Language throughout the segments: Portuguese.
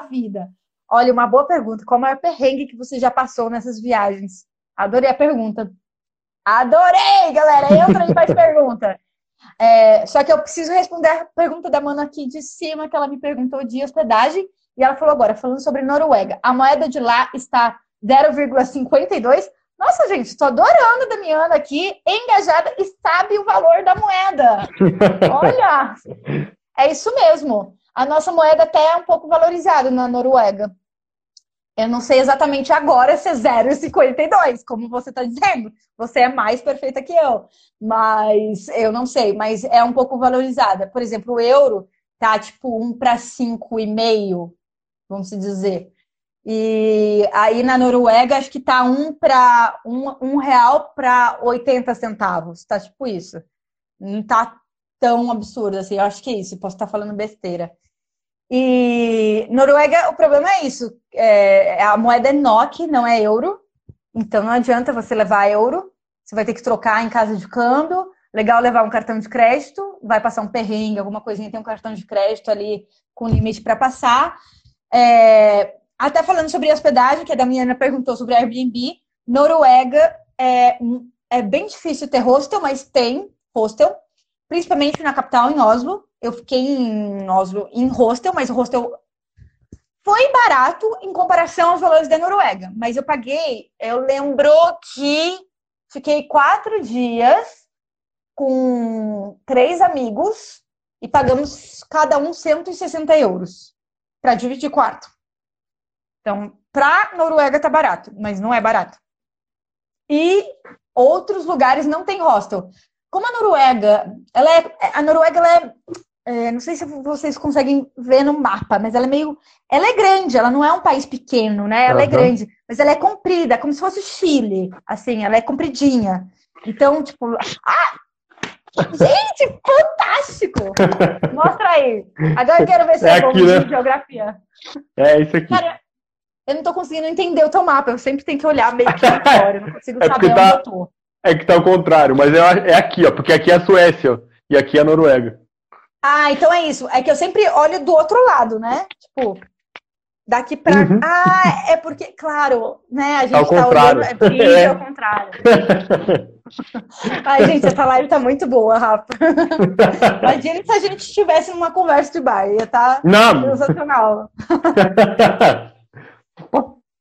vida. Olha, uma boa pergunta. Qual é o maior perrengue que você já passou nessas viagens? Adorei a pergunta. Adorei, galera! Entra e faz pergunta. É, só que eu preciso responder a pergunta da mano aqui de cima, que ela me perguntou de hospedagem. E ela falou agora, falando sobre Noruega. A moeda de lá está 0,52. Nossa, gente, estou adorando a Damiana aqui, engajada e sabe o valor da moeda. Olha, é isso mesmo. A nossa moeda até é um pouco valorizada na Noruega. Eu não sei exatamente agora se é 0,52, como você está dizendo. Você é mais perfeita que eu. Mas eu não sei, mas é um pouco valorizada. Por exemplo, o euro tá tipo 1 para 5,5, vamos dizer. E aí na Noruega acho que tá um para um, um real para 80 centavos. Tá tipo isso. Não tá tão absurdo assim. Eu acho que é isso. Posso estar falando besteira. E Noruega, o problema é isso. É, a moeda é NOK, não é euro. Então não adianta você levar euro. Você vai ter que trocar em casa de câmbio. Legal levar um cartão de crédito. Vai passar um perrengue, alguma coisinha, tem um cartão de crédito ali com limite para passar. É, até falando sobre hospedagem, que a Damiana perguntou sobre Airbnb. Noruega é, é bem difícil ter hostel, mas tem hostel, principalmente na capital, em Oslo. Eu fiquei em Oslo em hostel, mas o hostel foi barato em comparação aos valores da Noruega. Mas eu paguei, eu lembro que fiquei quatro dias com três amigos e pagamos cada um 160 euros para dividir quarto. Então, para Noruega tá barato, mas não é barato. E outros lugares não tem hostel. Como a Noruega, ela é, a Noruega ela é é, não sei se vocês conseguem ver no mapa, mas ela é meio. Ela é grande, ela não é um país pequeno, né? Ela uhum. é grande, mas ela é comprida, como se fosse o Chile, assim, ela é compridinha. Então, tipo. Ah! Gente, fantástico! Mostra aí. Agora eu quero ver se é, é bom né? de geografia. É isso aqui. Cara, eu não tô conseguindo entender o teu mapa, eu sempre tenho que olhar meio que fora, eu não consigo é saber tá, onde eu tô. É que tá ao contrário, mas é, é aqui, ó, porque aqui é a Suécia e aqui é a Noruega. Ah, então é isso. É que eu sempre olho do outro lado, né? Tipo, daqui pra. Uhum. Ah, é porque, claro, né? A gente ao tá contrário. olhando. É vídeo é. ao contrário. Ai, gente, essa live tá muito boa, Rafa. Imagina se a gente estivesse numa conversa de bar. Ia tá sensacional.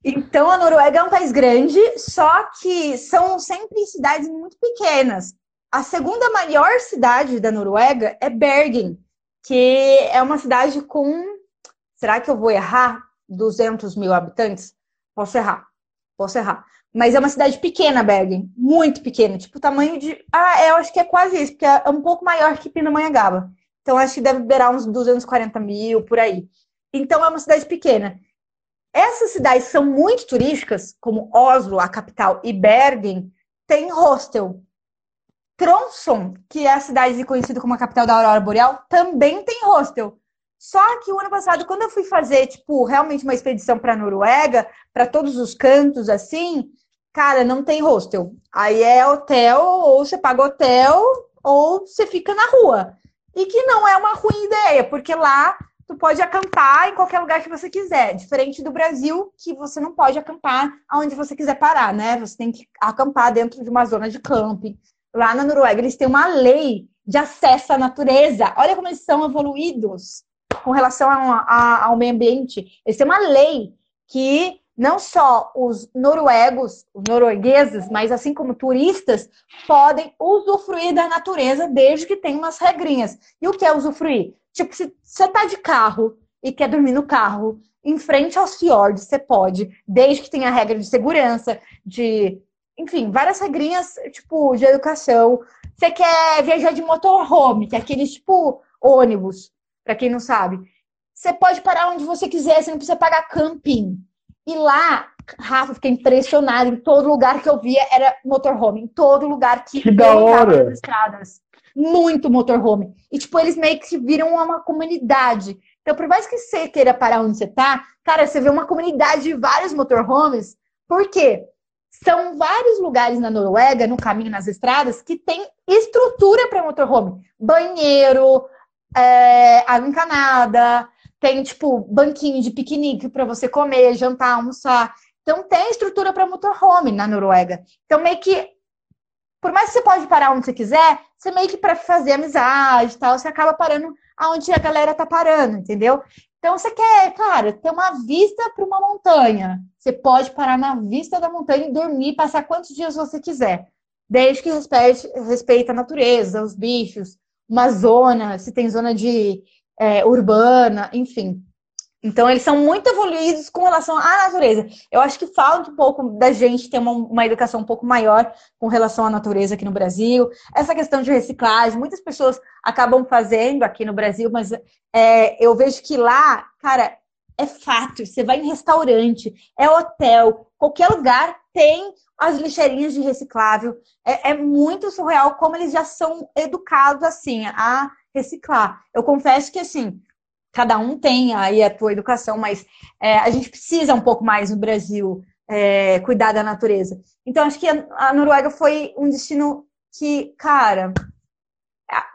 Então, a Noruega é um país grande, só que são sempre cidades muito pequenas. A segunda maior cidade da Noruega é Bergen, que é uma cidade com. Será que eu vou errar? 200 mil habitantes? Posso errar. Posso errar. Mas é uma cidade pequena, Bergen. Muito pequena. Tipo, o tamanho de. Ah, eu acho que é quase isso, porque é um pouco maior que Pindamonhangaba. Então, acho que deve beirar uns 240 mil por aí. Então, é uma cidade pequena. Essas cidades são muito turísticas, como Oslo, a capital, e Bergen, tem hostel. Tromsø, que é a cidade conhecida como a capital da aurora boreal, também tem hostel. Só que o ano passado, quando eu fui fazer, tipo, realmente uma expedição para Noruega, para todos os cantos assim, cara, não tem hostel. Aí é hotel, ou você paga hotel, ou você fica na rua. E que não é uma ruim ideia, porque lá tu pode acampar em qualquer lugar que você quiser, diferente do Brasil, que você não pode acampar aonde você quiser parar, né? Você tem que acampar dentro de uma zona de camping lá na Noruega, eles têm uma lei de acesso à natureza. Olha como eles são evoluídos com relação a, a, ao meio ambiente. Eles têm uma lei que não só os noruegos, os noruegueses, mas assim como turistas, podem usufruir da natureza desde que tenha umas regrinhas. E o que é usufruir? Tipo, se você tá de carro e quer dormir no carro, em frente aos fiordes, você pode, desde que tenha regra de segurança, de enfim, várias regrinhas, tipo, de educação. Você quer viajar de motorhome, que é aquele, tipo, ônibus, para quem não sabe. Você pode parar onde você quiser, você não precisa pagar camping. E lá, Rafa, fiquei impressionada. Em todo lugar que eu via era motorhome. Em todo lugar que, que da hora. nas estradas. Muito motorhome. E, tipo, eles meio que viram uma comunidade. Então, por mais que você queira parar onde você tá, cara, você vê uma comunidade de vários motorhomes. Por quê? São vários lugares na Noruega, no caminho, nas estradas, que tem estrutura para motorhome. Banheiro, é, água encanada, tem tipo banquinho de piquenique para você comer, jantar, almoçar. Então tem estrutura para motorhome na Noruega. Então meio que por mais que você pode parar onde você quiser, você meio que para fazer amizade e tal, você acaba parando aonde a galera tá parando, entendeu? Então você quer, cara, ter uma vista para uma montanha. Você pode parar na vista da montanha e dormir, passar quantos dias você quiser, desde que respeite, respeite a natureza, os bichos, uma zona, se tem zona de é, urbana, enfim. Então, eles são muito evoluídos com relação à natureza. Eu acho que falta um pouco da gente ter uma, uma, educação um pouco maior com relação à natureza aqui no Brasil. Essa questão de reciclagem, muitas pessoas acabam fazendo aqui no Brasil, mas é, eu vejo que lá, cara, é fato. Você vai em restaurante, é hotel, qualquer lugar tem as lixeirinhas de reciclável. É, é muito surreal como eles já são educados assim a reciclar. Eu confesso que assim cada um tem aí a tua educação, mas é, a gente precisa um pouco mais no Brasil é, cuidar da natureza. Então, acho que a, Noruega foi um destino que, cara,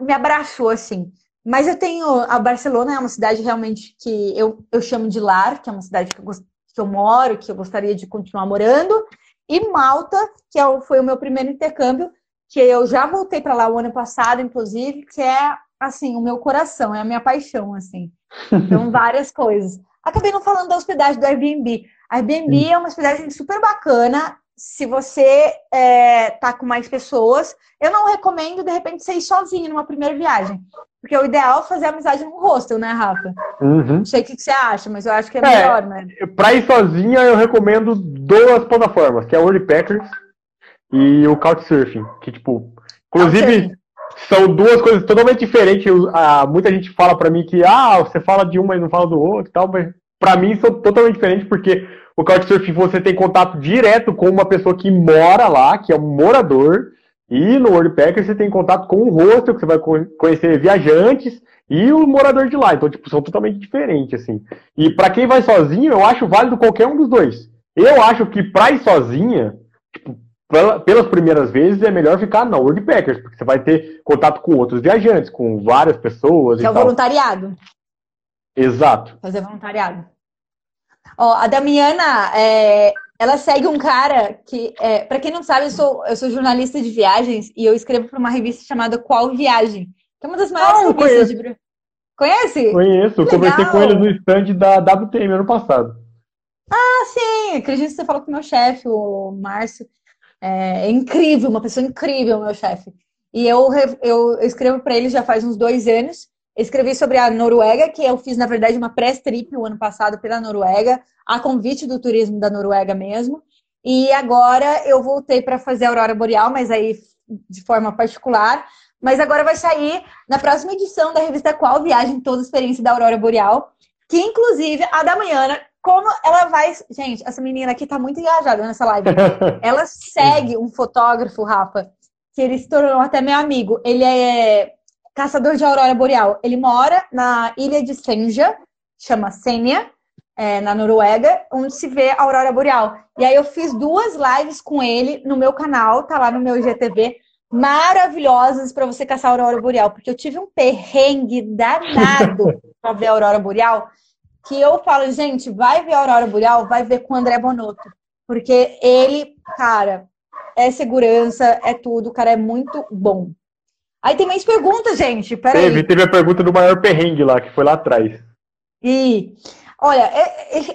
me abraçou, assim. Mas eu tenho. A Barcelona é uma cidade realmente que eu, eu chamo de lar, que é uma cidade que eu, que eu moro, que eu gostaria de continuar morando. E Malta, que é, foi o meu primeiro intercâmbio, que eu já voltei para lá o ano passado, inclusive, que é assim, o meu coração, é a minha paixão, assim. Então, várias coisas. Acabei não falando da hospedagem do Airbnb. Airbnb Sim. é uma hospedagem super bacana. Se você é, tá com mais pessoas, eu não recomendo, de repente, você ir sozinho numa primeira viagem. Porque o ideal é fazer amizade num hostel, né, Rafa? Uhum. Não sei o que você acha, mas eu acho que é, é melhor, né? Pra ir sozinha, eu recomendo duas plataformas, que é o WordPackers e o Couchsurfing. Que, tipo, inclusive, são duas coisas totalmente diferentes. Ah, muita gente fala para mim que ah, você fala de uma e não fala do outro e tal, mas para mim são totalmente diferentes porque o Couchsurfing você tem contato direto com uma pessoa que mora lá, que é um morador, e no WordPacker você tem contato com o hostel, que você vai conhecer viajantes e o morador de lá. Então, tipo, são totalmente diferentes, assim. E para quem vai sozinho, eu acho válido qualquer um dos dois. Eu acho que pra ir sozinha, tipo, pelas primeiras vezes é melhor ficar na Packers, porque você vai ter contato com outros viajantes, com várias pessoas. Que é o tal. voluntariado. Exato. Fazer voluntariado. Ó, a Damiana, é, ela segue um cara que, é, para quem não sabe, eu sou, eu sou jornalista de viagens e eu escrevo para uma revista chamada Qual Viagem, que é uma das maiores ah, revistas conheço. de. Conhece? Conheço, conversei com ele no stand da WTM ano passado. Ah, sim, acredito que você falou com o meu chefe, o Márcio. É, é incrível, uma pessoa incrível, meu chefe. E eu, eu, escrevo para ele já faz uns dois anos. Escrevi sobre a Noruega, que eu fiz, na verdade, uma pré-trip o ano passado pela Noruega, a convite do turismo da Noruega mesmo. E agora eu voltei para fazer a Aurora Boreal, mas aí de forma particular. Mas agora vai sair na próxima edição da revista Qual Viagem Toda a Experiência da Aurora Boreal, que inclusive a da manhã como ela vai. Gente, essa menina aqui tá muito engajada nessa live. ela segue um fotógrafo, Rafa, que ele se tornou até meu amigo. Ele é caçador de aurora boreal. Ele mora na ilha de Senja, chama Senja, é, na Noruega, onde se vê a aurora boreal. E aí eu fiz duas lives com ele no meu canal, tá lá no meu IGTV, maravilhosas para você caçar a aurora boreal, porque eu tive um perrengue danado para ver a aurora boreal que eu falo, gente, vai ver a Aurora Boreal, vai ver com o André Bonotto. Porque ele, cara, é segurança, é tudo, o cara é muito bom. Aí tem mais perguntas, gente. Peraí. Teve, teve a pergunta do maior perrengue lá, que foi lá atrás. E, olha,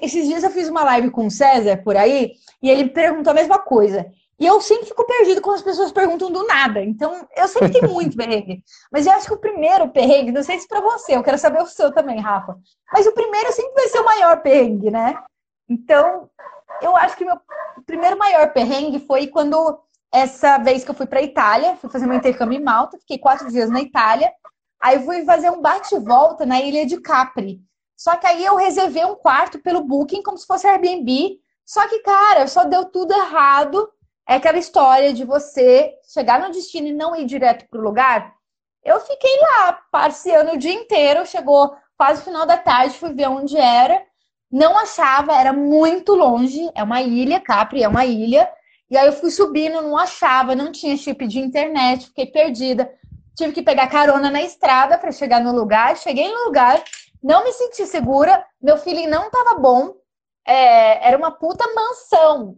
esses dias eu fiz uma live com o César por aí, e ele perguntou a mesma coisa. E eu sempre fico perdido quando as pessoas perguntam do nada. Então, eu sempre tenho muito perrengue. Mas eu acho que o primeiro perrengue, não sei se para você, eu quero saber o seu também, Rafa. Mas o primeiro sempre vai ser o maior perrengue, né? Então, eu acho que meu primeiro maior perrengue foi quando essa vez que eu fui para Itália, fui fazer meu intercâmbio em Malta, fiquei quatro dias na Itália. Aí fui fazer um bate-volta na ilha de Capri. Só que aí eu reservei um quarto pelo Booking como se fosse Airbnb. Só que, cara, só deu tudo errado é aquela história de você chegar no destino e não ir direto para o lugar. Eu fiquei lá, passeando o dia inteiro, chegou quase o final da tarde, fui ver onde era. Não achava, era muito longe. É uma ilha, Capri é uma ilha. E aí eu fui subindo, não achava, não tinha chip de internet, fiquei perdida. Tive que pegar carona na estrada para chegar no lugar. Cheguei no lugar, Não me senti segura, meu feeling não tava bom. É, era uma puta mansão.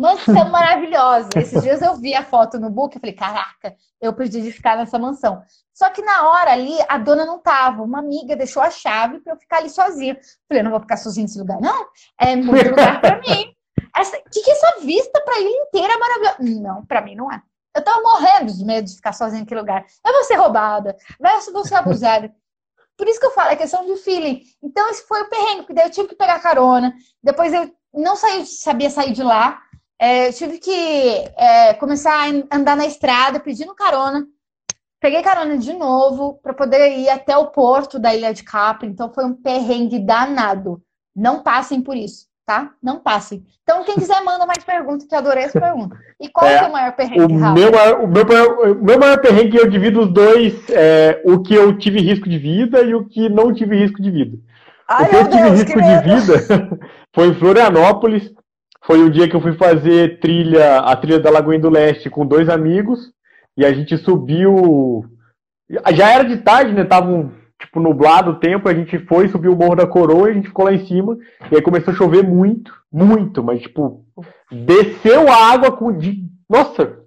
Mansão maravilhosa. Esses dias eu vi a foto no book e falei, caraca, eu perdi de ficar nessa mansão. Só que na hora ali, a dona não tava. Uma amiga deixou a chave para eu ficar ali sozinha. Falei, não vou ficar sozinha nesse lugar, não. É muito lugar para mim. Essa, que que é essa vista para ilha inteira é maravilhosa? Não, para mim não é. Eu tava morrendo de medo de ficar sozinha naquele lugar. Eu vou ser roubada, eu vou ser abusada. Por isso que eu falo, é questão de feeling. Então, esse foi o perrengue, porque daí eu tive que pegar carona. Depois eu não saí, sabia sair de lá. É, eu tive que é, começar a andar na estrada pedindo carona. Peguei carona de novo para poder ir até o porto da Ilha de Capri. Então foi um perrengue danado. Não passem por isso tá? Não passem. Então, quem quiser, manda mais perguntas, que eu adorei essa pergunta. E qual é, é o maior perrengue, o meu, o, meu, o meu maior perrengue, eu divido os dois, é, o que eu tive risco de vida e o que não tive risco de vida. Ai, o que eu tive Deus, risco de vida foi em Florianópolis. Foi o dia que eu fui fazer trilha, a trilha da Lagoinha do Leste com dois amigos. E a gente subiu. Já era de tarde, né? Tava um tipo, nublado o tempo, a gente foi, subiu o Morro da Coroa e a gente ficou lá em cima. E aí começou a chover muito, muito, mas, tipo, desceu a água com. Nossa,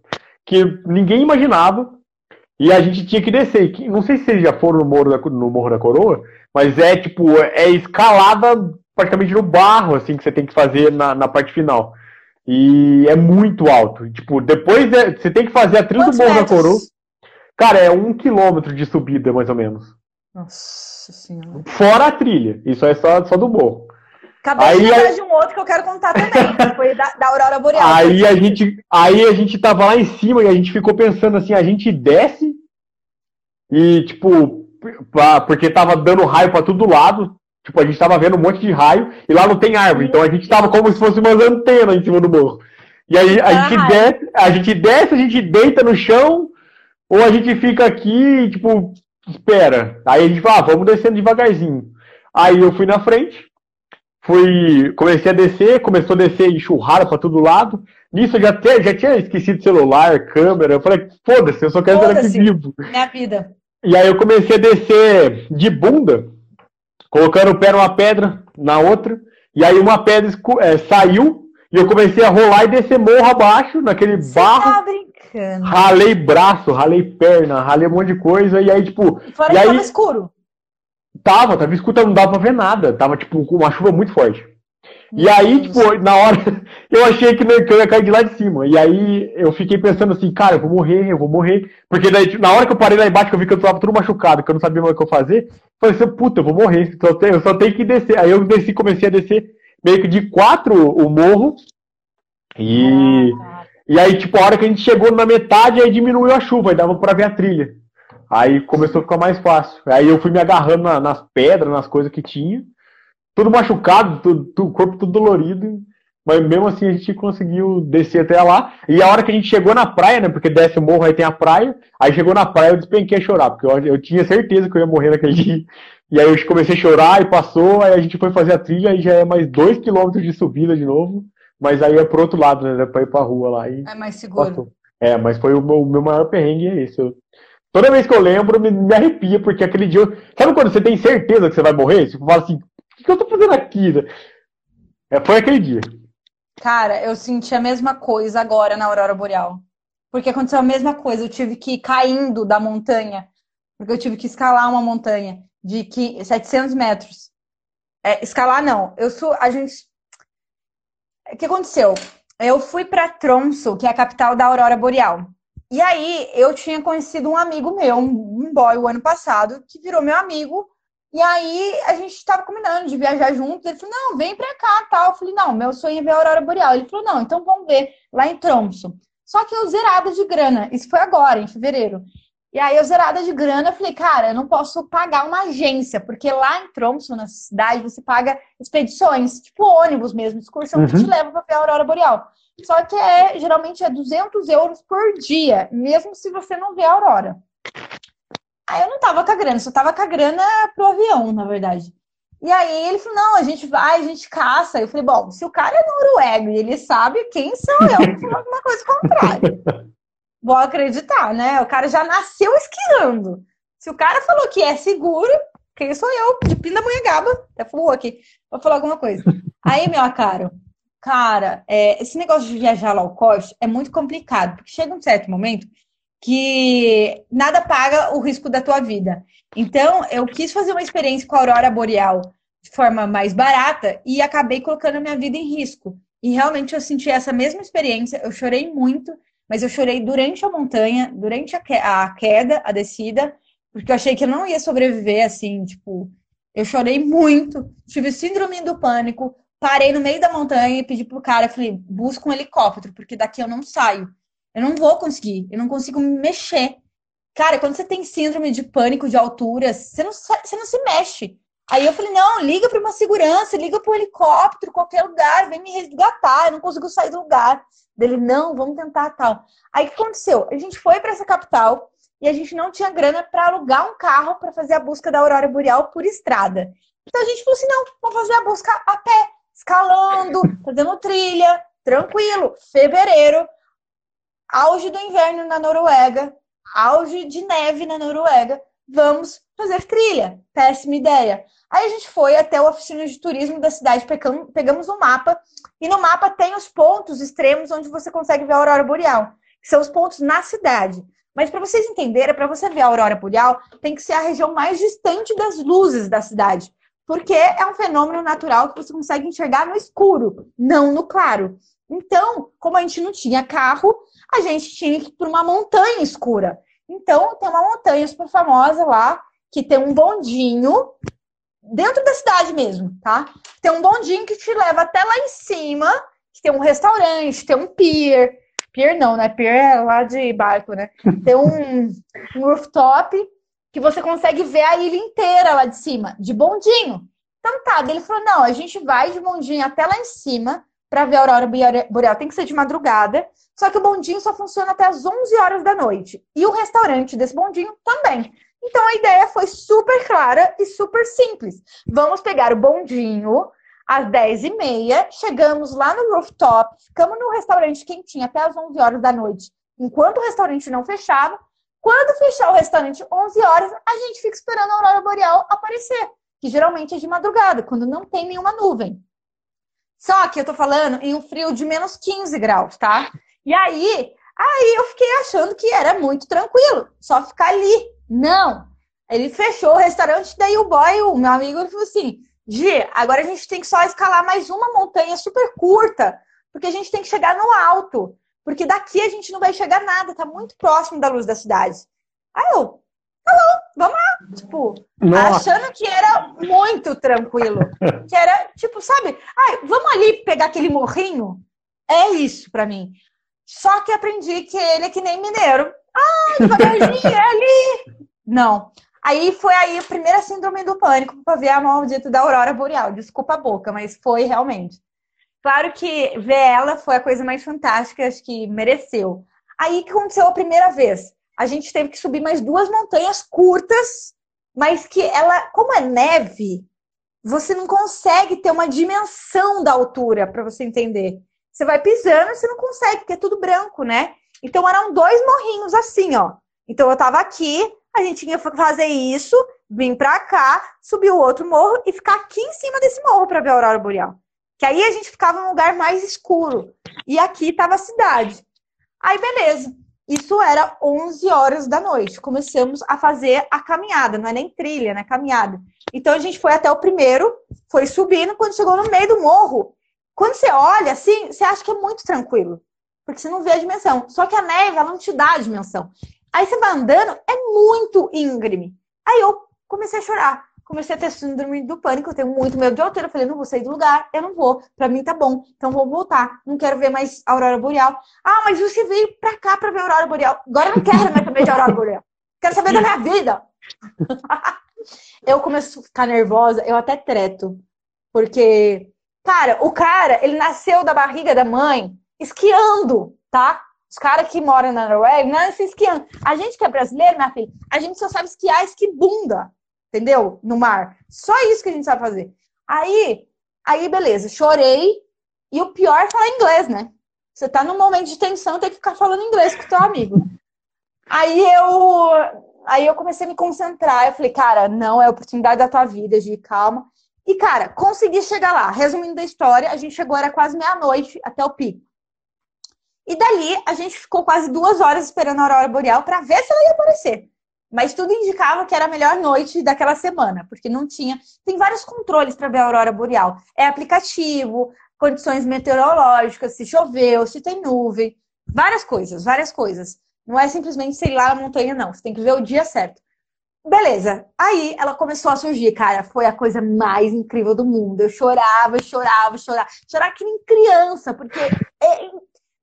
que ninguém imaginava. E a gente tinha que descer. Não sei se vocês já foram no Morro da, no Morro da Coroa, mas é, tipo, é escalada praticamente no barro, assim, que você tem que fazer na, na parte final. E é muito alto. Tipo, depois é, você tem que fazer a trilha do Morro da Coroa. Cara, é um quilômetro de subida, mais ou menos. Nossa senhora. Fora a trilha. Isso é só, só do morro. Acabei aí, de lembrar de um outro que eu quero contar também, foi da, da Aurora Boreal. Aí a, gente, aí a gente tava lá em cima e a gente ficou pensando assim, a gente desce e, tipo, pra, porque tava dando raio para todo lado. Tipo, a gente tava vendo um monte de raio e lá não tem árvore. Então a gente tava como se fosse umas antenas em cima do morro. E aí a, ah, gente, desce, a gente desce, a gente deita no chão, ou a gente fica aqui, tipo, espera. Aí a gente fala, ah, vamos descendo devagarzinho. Aí eu fui na frente, fui, comecei a descer, começou a descer enxurrada para todo lado. Nisso eu já, te, já tinha esquecido celular, câmera. Eu falei, foda-se, eu só quero estar aqui vivo. Minha vida. E aí eu comecei a descer de bunda, colocando o pé numa pedra, na outra. E aí uma pedra é, saiu e eu comecei a rolar e descer morro abaixo, naquele Você barro. Tá bacana. Ralei braço, ralei perna, ralei um monte de coisa, e aí, tipo. E fora e aí, tava escuro. Tava, tava escuro, não dava pra ver nada. Tava, tipo, com uma chuva muito forte. E aí, tipo, na hora, eu achei que, eu ia cair de lá de cima. E aí eu fiquei pensando assim, cara, eu vou morrer, eu vou morrer. Porque daí, tipo, na hora que eu parei lá embaixo, que eu vi que eu tava tudo machucado, que eu não sabia mais o que eu fazer, falei assim, puta, eu vou morrer, eu só tenho que descer. Aí eu desci, comecei a descer meio que de quatro o morro. E. Ah. E aí, tipo, a hora que a gente chegou na metade, aí diminuiu a chuva, aí dava pra ver a trilha. Aí começou a ficar mais fácil. Aí eu fui me agarrando na, nas pedras, nas coisas que tinha. Tudo machucado, tudo, o corpo tudo dolorido. Mas mesmo assim a gente conseguiu descer até lá. E a hora que a gente chegou na praia, né? Porque desce o morro, aí tem a praia. Aí chegou na praia, eu despenquei a chorar, porque eu, eu tinha certeza que eu ia morrer naquele dia. E aí eu comecei a chorar e passou, aí a gente foi fazer a trilha e já é mais dois quilômetros de subida de novo. Mas aí é pro outro lado, né? Pra ir pra rua lá. E é mais seguro. Passou. É, mas foi o meu, o meu maior perrengue é esse. Eu, toda vez que eu lembro, me, me arrepia, porque aquele dia. Sabe quando você tem certeza que você vai morrer? Você fala assim, o que eu tô fazendo aqui? É, foi aquele dia. Cara, eu senti a mesma coisa agora na Aurora Boreal. Porque aconteceu a mesma coisa. Eu tive que ir caindo da montanha. Porque eu tive que escalar uma montanha de que, 700 metros. É, escalar não. Eu sou. A gente o que aconteceu? Eu fui para Tromsø, que é a capital da Aurora Boreal. E aí eu tinha conhecido um amigo meu, um boy, o ano passado, que virou meu amigo. E aí a gente estava combinando de viajar juntos. Ele falou: não, vem para cá, tal. Eu falei: não, meu sonho é ver a Aurora Boreal. Ele falou: não, então vamos ver lá em Tromsø. Só que eu zerada de grana. Isso foi agora, em fevereiro. E aí, eu zerada de grana, eu falei, cara, eu não posso pagar uma agência, porque lá em Tromsø, na cidade, você paga expedições, tipo ônibus mesmo, excursão uhum. que te leva para ver a aurora boreal. Só que é, geralmente é 200 euros por dia, mesmo se você não vê a aurora. Aí eu não tava com a grana, só tava com a grana pro avião, na verdade. E aí ele falou, não, a gente vai, a gente caça. Eu falei, bom, se o cara é noruego e ele sabe, quem sou eu? Falar alguma coisa contrária. vou acreditar, né? O cara já nasceu esquiando. Se o cara falou que é seguro, Quem sou eu, de Pindamonhangaba, até falou aqui, vou falar alguma coisa. Aí, meu caro, cara, é, esse negócio de viajar low cost é muito complicado, porque chega um certo momento que nada paga o risco da tua vida. Então, eu quis fazer uma experiência com a aurora boreal de forma mais barata e acabei colocando a minha vida em risco. E realmente eu senti essa mesma experiência, eu chorei muito, mas eu chorei durante a montanha, durante a queda, a descida, porque eu achei que eu não ia sobreviver assim, tipo, eu chorei muito, tive síndrome do pânico, parei no meio da montanha e pedi pro cara, falei, busca um helicóptero, porque daqui eu não saio. Eu não vou conseguir, eu não consigo me mexer. Cara, quando você tem síndrome de pânico de alturas, você não, você não se mexe. Aí eu falei, não, liga para uma segurança, liga para um helicóptero, qualquer lugar, vem me resgatar, eu não consigo sair do lugar. Dele, não, vamos tentar tal. Aí o que aconteceu? A gente foi para essa capital e a gente não tinha grana para alugar um carro para fazer a busca da aurora boreal por estrada. Então a gente falou assim, não, vamos fazer a busca a pé, escalando, fazendo trilha, tranquilo. Fevereiro, auge do inverno na Noruega, auge de neve na Noruega, vamos fazer trilha. Péssima ideia. Aí a gente foi até a oficina de turismo da cidade, pegamos um mapa, e no mapa tem os pontos extremos onde você consegue ver a aurora boreal, que são os pontos na cidade. Mas para vocês entenderem, para você ver a aurora boreal, tem que ser a região mais distante das luzes da cidade, porque é um fenômeno natural que você consegue enxergar no escuro, não no claro. Então, como a gente não tinha carro, a gente tinha que ir para uma montanha escura. Então, tem uma montanha super famosa lá, que tem um bondinho, dentro da cidade mesmo, tá? Tem um bondinho que te leva até lá em cima, que tem um restaurante, tem um pier. Pier não, né? Pier é lá de barco, né? Tem um, um rooftop que você consegue ver a ilha inteira lá de cima, de bondinho. Então tá, ele falou: não, a gente vai de bondinho até lá em cima, para ver a aurora boreal tem que ser de madrugada, só que o bondinho só funciona até as 11 horas da noite. E o restaurante desse bondinho também. Então a ideia foi super clara e super simples. Vamos pegar o bondinho às 10h30, chegamos lá no rooftop, ficamos no restaurante quentinho até as 11 horas da noite, enquanto o restaurante não fechava. Quando fechar o restaurante 11 horas, a gente fica esperando a aurora boreal aparecer, que geralmente é de madrugada, quando não tem nenhuma nuvem. Só que eu tô falando em um frio de menos 15 graus, tá? E aí, aí eu fiquei achando que era muito tranquilo, só ficar ali. Não. Ele fechou o restaurante, daí o boy, o meu amigo, ele falou assim: Gi, agora a gente tem que só escalar mais uma montanha super curta, porque a gente tem que chegar no alto. Porque daqui a gente não vai chegar nada, tá muito próximo da luz da cidade. Aí eu, bom, vamos lá. Tipo, Nossa. achando que era muito tranquilo. Que era, tipo, sabe? Ai, vamos ali pegar aquele morrinho? É isso para mim. Só que aprendi que ele é que nem mineiro. Ah, devagarzinho, é ali. Não. Aí foi aí a primeira síndrome do pânico para ver a maldita da aurora boreal. Desculpa a boca, mas foi realmente. Claro que ver ela foi a coisa mais fantástica, acho que mereceu. Aí que aconteceu a primeira vez a gente teve que subir mais duas montanhas curtas, mas que ela, como é neve, você não consegue ter uma dimensão da altura para você entender. Você vai pisando, você não consegue, porque é tudo branco, né? Então eram dois morrinhos assim, ó. Então eu tava aqui, a gente que fazer isso, vir para cá, subir o outro morro e ficar aqui em cima desse morro para ver a aurora boreal. Que aí a gente ficava num lugar mais escuro. E aqui tava a cidade. Aí beleza. Isso era 11 horas da noite. Começamos a fazer a caminhada, não é nem trilha, né? Caminhada. Então a gente foi até o primeiro, foi subindo, quando chegou no meio do morro. Quando você olha assim, você acha que é muito tranquilo, porque você não vê a dimensão. Só que a neve, ela não te dá a dimensão. Aí você vai andando, é muito íngreme. Aí eu comecei a chorar comecei a ter síndrome do pânico, eu tenho muito medo de altura. Eu falei, não vou sair do lugar, eu não vou. Pra mim tá bom, então vou voltar. Não quero ver mais aurora boreal. Ah, mas você veio pra cá pra ver aurora boreal. Agora eu não quero mais saber de aurora boreal. Quero saber da minha vida. eu começo a ficar nervosa, eu até treto. Porque, cara, o cara, ele nasceu da barriga da mãe esquiando, tá? Os caras que moram na Noruega nascem esquiando. A gente que é brasileiro, minha filha, a gente só sabe esquiar esquibunda entendeu? No mar. Só isso que a gente sabe fazer. Aí, aí beleza, chorei. E o pior é falar inglês, né? Você tá num momento de tensão, tem que ficar falando inglês com o teu amigo. Aí eu aí eu comecei a me concentrar. Eu falei, cara, não é a oportunidade da tua vida, de calma. E, cara, consegui chegar lá. Resumindo a história, a gente chegou, era quase meia-noite até o pico. E dali a gente ficou quase duas horas esperando a aurora boreal para ver se ela ia aparecer. Mas tudo indicava que era a melhor noite daquela semana, porque não tinha. Tem vários controles para ver a aurora boreal. É aplicativo, condições meteorológicas, se choveu, se tem nuvem, várias coisas, várias coisas. Não é simplesmente, sei lá, a montanha, não. Você tem que ver o dia certo. Beleza. Aí ela começou a surgir, cara. Foi a coisa mais incrível do mundo. Eu chorava, chorava, chorava. Chorava que nem criança, porque é,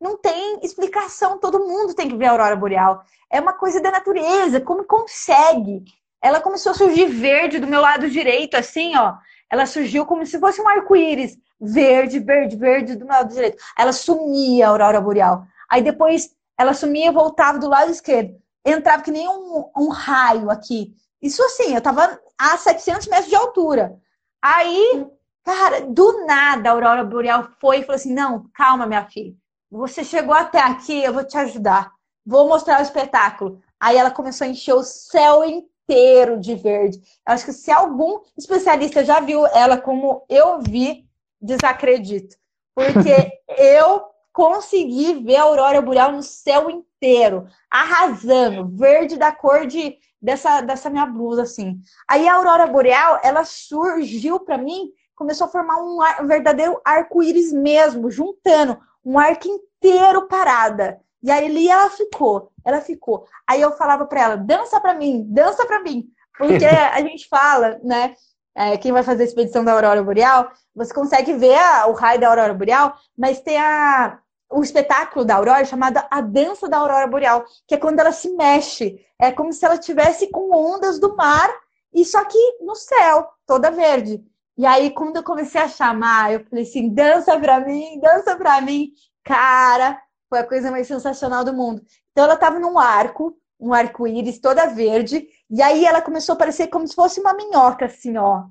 não tem explicação. Todo mundo tem que ver a aurora boreal. É uma coisa da natureza. Como consegue? Ela começou a surgir verde do meu lado direito, assim, ó. Ela surgiu como se fosse um arco-íris. Verde, verde, verde do meu lado direito. Ela sumia a aurora boreal. Aí depois ela sumia voltava do lado esquerdo. Entrava que nem um, um raio aqui. Isso assim, eu tava a 700 metros de altura. Aí, cara, do nada a aurora boreal foi e falou assim: não, calma, minha filha. Você chegou até aqui, eu vou te ajudar. Vou mostrar o espetáculo. Aí ela começou a encher o céu inteiro de verde. Eu acho que se algum especialista já viu ela como eu vi, desacredito. Porque eu consegui ver a aurora boreal no céu inteiro, arrasando, verde da cor de dessa, dessa minha blusa, assim. Aí a aurora boreal, ela surgiu para mim, começou a formar um, ar, um verdadeiro arco-íris mesmo, juntando um arco inteiro parada. E aí ali ela ficou, ela ficou. Aí eu falava para ela, dança para mim, dança para mim. Porque a gente fala, né? É, quem vai fazer a expedição da Aurora Boreal, você consegue ver a, o raio da Aurora Boreal, mas tem a, o espetáculo da Aurora chamado A Dança da Aurora Boreal, que é quando ela se mexe. É como se ela tivesse com ondas do mar, e só que no céu, toda verde. E aí, quando eu comecei a chamar, eu falei assim: dança pra mim, dança pra mim. Cara, foi a coisa mais sensacional do mundo. Então, ela tava num arco, um arco-íris toda verde, e aí ela começou a parecer como se fosse uma minhoca, assim, ó.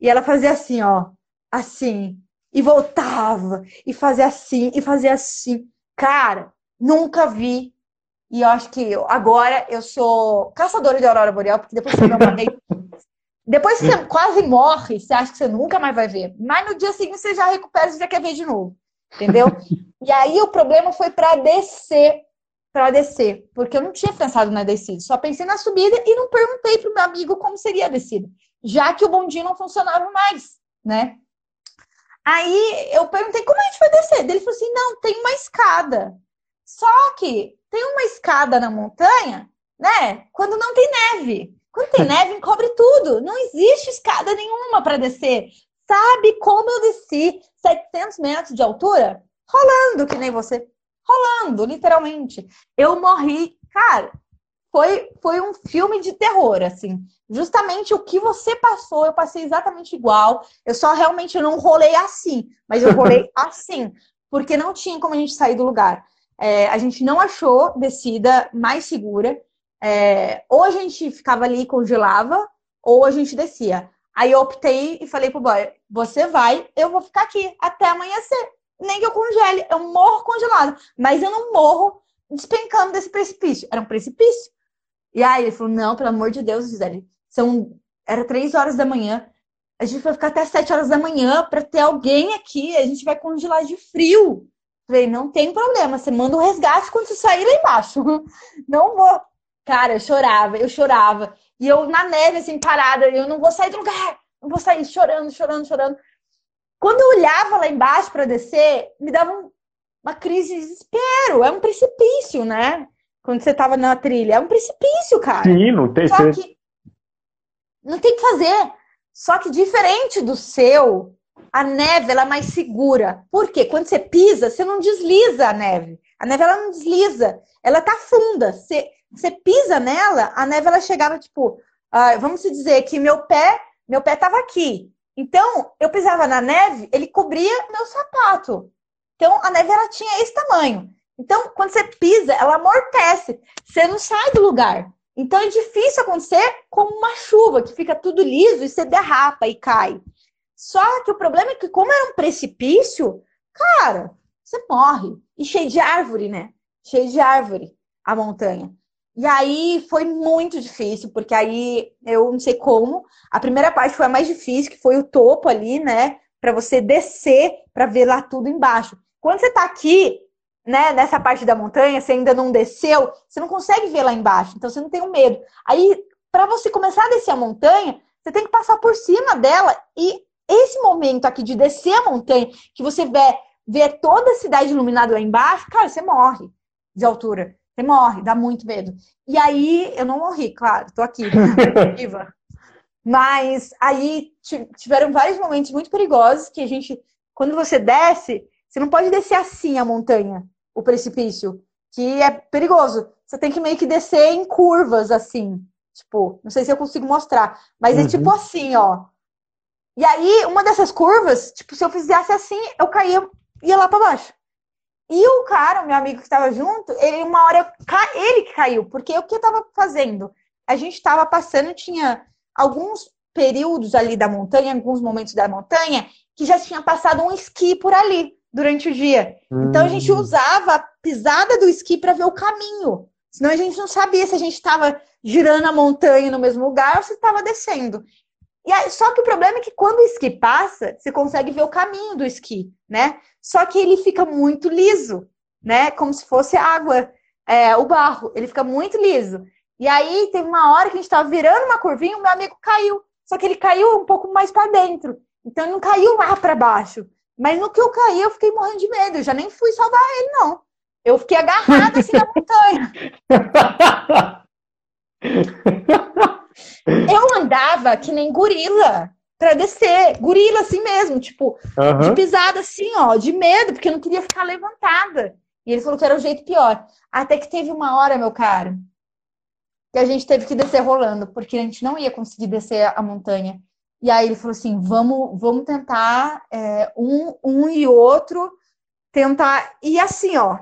E ela fazia assim, ó, assim, e voltava, e fazia assim, e fazia assim. Cara, nunca vi. E eu acho que eu, agora eu sou caçadora de aurora boreal, porque depois que eu mandei depois que você quase morre, você acha que você nunca mais vai ver. Mas no dia seguinte você já recupera e já quer ver de novo. Entendeu? e aí o problema foi para descer. Para descer. Porque eu não tinha pensado na descida. Só pensei na subida e não perguntei pro meu amigo como seria a descida. Já que o bondinho não funcionava mais, né? Aí eu perguntei como a gente vai descer. Ele falou assim: não, tem uma escada. Só que tem uma escada na montanha, né? Quando não tem neve. Quando tem neve, encobre tudo. Não existe escada nenhuma para descer. Sabe como eu desci 700 metros de altura? Rolando, que nem você. Rolando, literalmente. Eu morri. Cara, foi, foi um filme de terror, assim. Justamente o que você passou, eu passei exatamente igual. Eu só realmente não rolei assim, mas eu rolei assim, porque não tinha como a gente sair do lugar. É, a gente não achou descida mais segura. É, ou a gente ficava ali e congelava, ou a gente descia. Aí eu optei e falei pro boy: você vai, eu vou ficar aqui até amanhecer. Nem que eu congele, eu morro congelado. Mas eu não morro despencando desse precipício. Era um precipício. E aí ele falou: não, pelo amor de Deus, Gisele, são. Era três horas da manhã. A gente vai ficar até sete horas da manhã para ter alguém aqui. A gente vai congelar de frio. Falei, não tem problema. Você manda o um resgate quando você sair lá embaixo. Não vou. Cara, eu chorava, eu chorava. E eu na neve, assim, parada, eu não vou sair do lugar, não vou sair chorando, chorando, chorando. Quando eu olhava lá embaixo para descer, me dava um, uma crise de desespero. É um precipício, né? Quando você tava na trilha. É um precipício, cara. Sim, não tem Só que não tem que fazer. Só que diferente do seu, a neve ela é mais segura. Por quê? Quando você pisa, você não desliza a neve. A neve ela não desliza, ela tá funda. Você, você pisa nela, a neve ela chegava tipo, uh, vamos dizer que meu pé, meu pé tava aqui. Então, eu pisava na neve, ele cobria meu sapato. Então, a neve ela tinha esse tamanho. Então, quando você pisa, ela amortece. Você não sai do lugar. Então, é difícil acontecer como uma chuva, que fica tudo liso e você derrapa e cai. Só que o problema é que, como era um precipício, cara, você morre. E cheio de árvore, né? Cheio de árvore, a montanha. E aí foi muito difícil, porque aí eu não sei como. A primeira parte foi a mais difícil, que foi o topo ali, né? Para você descer, para ver lá tudo embaixo. Quando você tá aqui, né, nessa parte da montanha, você ainda não desceu, você não consegue ver lá embaixo, então você não tem o um medo. Aí, para você começar a descer a montanha, você tem que passar por cima dela e esse momento aqui de descer a montanha, que você vê, vê toda a cidade iluminada lá embaixo, cara, você morre de altura. Você morre, dá muito medo. E aí, eu não morri, claro, tô aqui, viva. Mas aí tiveram vários momentos muito perigosos que a gente, quando você desce, você não pode descer assim a montanha, o precipício, que é perigoso. Você tem que meio que descer em curvas assim. Tipo, não sei se eu consigo mostrar, mas é uhum. é tipo assim, ó. E aí, uma dessas curvas, tipo, se eu fizesse assim, eu caía, ia lá para baixo. E o cara, o meu amigo que estava junto, ele uma hora ele que caiu, porque o que eu estava fazendo? A gente estava passando, tinha alguns períodos ali da montanha, alguns momentos da montanha, que já tinha passado um esqui por ali durante o dia. Hum. Então a gente hum. usava a pisada do esqui para ver o caminho. Senão a gente não sabia se a gente estava girando a montanha no mesmo lugar ou se estava descendo. E aí, só que o problema é que quando o esqui passa, você consegue ver o caminho do esqui, né? Só que ele fica muito liso, né? Como se fosse água, é, o barro. Ele fica muito liso. E aí teve uma hora que a gente estava virando uma curvinha, o meu amigo caiu. Só que ele caiu um pouco mais para dentro. Então ele não caiu lá para baixo. Mas no que eu caí, eu fiquei morrendo de medo. Eu já nem fui salvar ele, não. Eu fiquei agarrada assim na montanha. Eu andava que nem gorila para descer, gorila assim mesmo, tipo, uhum. de pisada assim, ó, de medo, porque eu não queria ficar levantada. E ele falou que era o jeito pior. Até que teve uma hora, meu caro, que a gente teve que descer rolando, porque a gente não ia conseguir descer a montanha. E aí ele falou assim: vamos, vamos tentar é, um, um e outro, tentar ir assim, ó,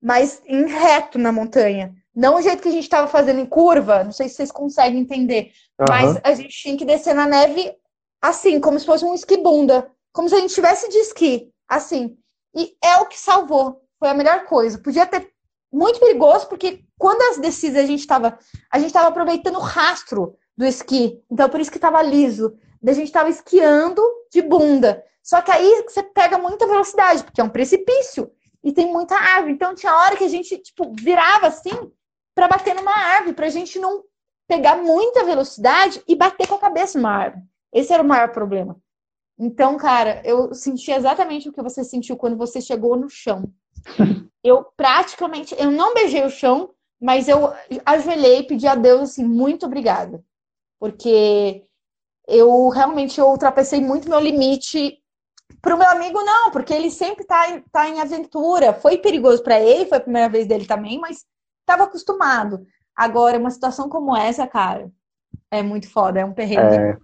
mas em reto na montanha. Não o jeito que a gente estava fazendo em curva, não sei se vocês conseguem entender, uhum. mas a gente tinha que descer na neve assim, como se fosse um esquibunda, como se a gente tivesse de esqui, assim. E é o que salvou, foi a melhor coisa. Podia ter muito perigoso, porque quando as descidas a gente estava, a gente estava aproveitando o rastro do esqui, então por isso que estava liso. A gente estava esquiando de bunda. Só que aí você pega muita velocidade, porque é um precipício e tem muita árvore. Então tinha hora que a gente tipo virava assim para bater numa árvore, para a gente não pegar muita velocidade e bater com a cabeça numa árvore. Esse era o maior problema. Então, cara, eu senti exatamente o que você sentiu quando você chegou no chão. Eu praticamente, eu não beijei o chão, mas eu ajoelhei e pedi a Deus assim, muito obrigada. Porque eu realmente eu ultrapassei muito meu limite. Para o meu amigo, não, porque ele sempre está tá em aventura. Foi perigoso para ele, foi a primeira vez dele também, mas estava acostumado. Agora, uma situação como essa, cara, é muito foda, é um perrengue. É,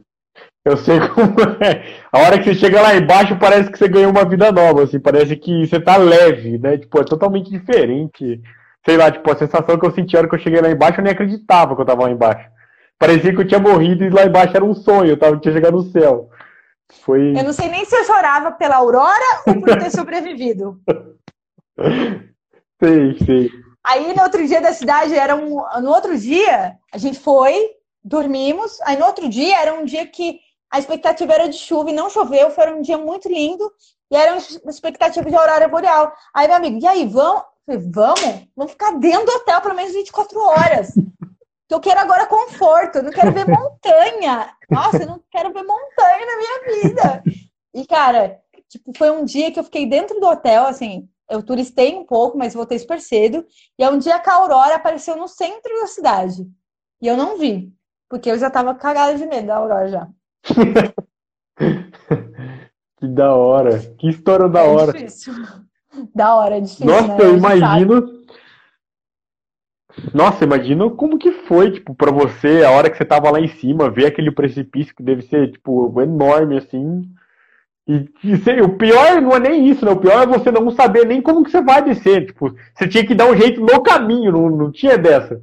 eu sei como é. A hora que você chega lá embaixo, parece que você ganhou uma vida nova, assim, parece que você tá leve, né? Tipo, é totalmente diferente. Sei lá, tipo, a sensação que eu senti a hora que eu cheguei lá embaixo, eu nem acreditava que eu tava lá embaixo. Parecia que eu tinha morrido e lá embaixo era um sonho, eu tava, tinha chegado no céu. Foi... Eu não sei nem se eu chorava pela Aurora ou por ter sobrevivido. sei, sei. Aí no outro dia da cidade era um. No outro dia, a gente foi, dormimos. Aí no outro dia era um dia que a expectativa era de chuva e não choveu, foi um dia muito lindo. E era uma expectativa de aurora boreal. Aí, meu amigo, e aí, vamos? Falei, vamos? Vamos ficar dentro do hotel pelo menos 24 horas. Que eu quero agora conforto, eu não quero ver montanha. Nossa, eu não quero ver montanha na minha vida. E, cara, tipo, foi um dia que eu fiquei dentro do hotel, assim, eu turistei um pouco, mas voltei super cedo. E é um dia que a Aurora apareceu no centro da cidade. E eu não vi, porque eu já tava cagada de medo da Aurora já. que da hora. Que história da é hora. Difícil. Da hora, é difícil. Nossa, né? eu imagino. Nossa, imagino como que foi, tipo, pra você, a hora que você tava lá em cima, ver aquele precipício que deve ser, tipo, enorme, assim. E, e o pior não é nem isso, né? O pior é você não saber nem como que você vai descer. Tipo, você tinha que dar um jeito no caminho, não, não tinha dessa.